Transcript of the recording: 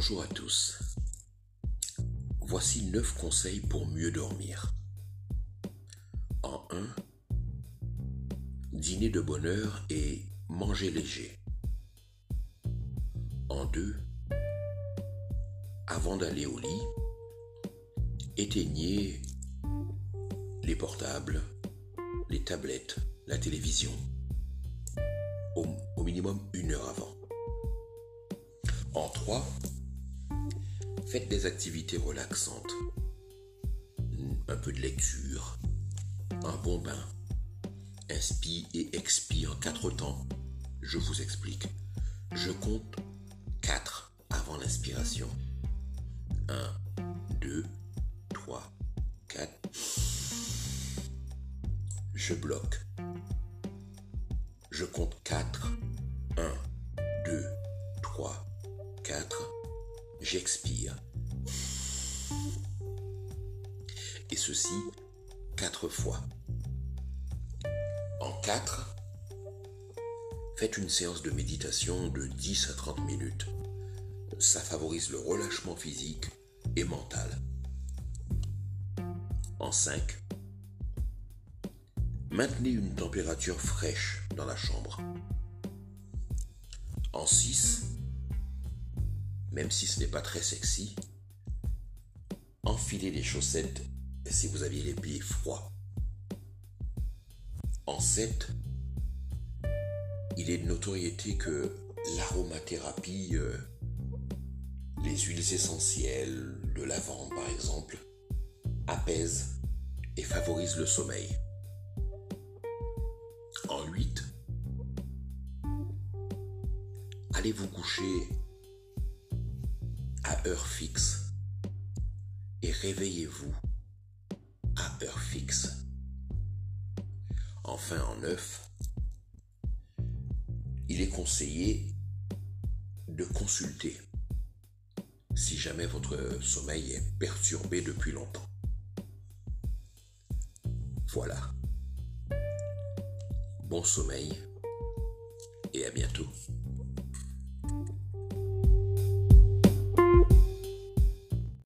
Bonjour à tous. Voici 9 conseils pour mieux dormir. En 1, dîner de bonne heure et manger léger. En 2, avant d'aller au lit, éteignez les portables, les tablettes, la télévision, au, minimum une heure avant. En 3, faites des activités relaxantes. Un peu de lecture, un bon bain, inspire et expire en quatre temps. Je vous explique. Je compte 4 avant l'inspiration. 1, 2, 3, 4. Je bloque. Je compte 4. 1, 2, 3, 4. J'expire. Et ceci quatre fois. En 4, faites une séance de méditation de 10 à 30 minutes. Ça favorise le relâchement physique et mental. En 5, maintenez une température fraîche dans la chambre. En 6, même si ce n'est pas très sexy, enfilez des chaussettes si vous aviez les pieds froids. En 7, il est de notoriété que l'aromathérapie, euh, les huiles essentielles, le lavande par exemple, apaise et favorise le sommeil. En 8, allez vous coucher à heure fixe et réveillez-vous heure fixe. Enfin, en neuf, il est conseillé de consulter si jamais votre sommeil est perturbé depuis longtemps. Voilà. Bon sommeil et à bientôt.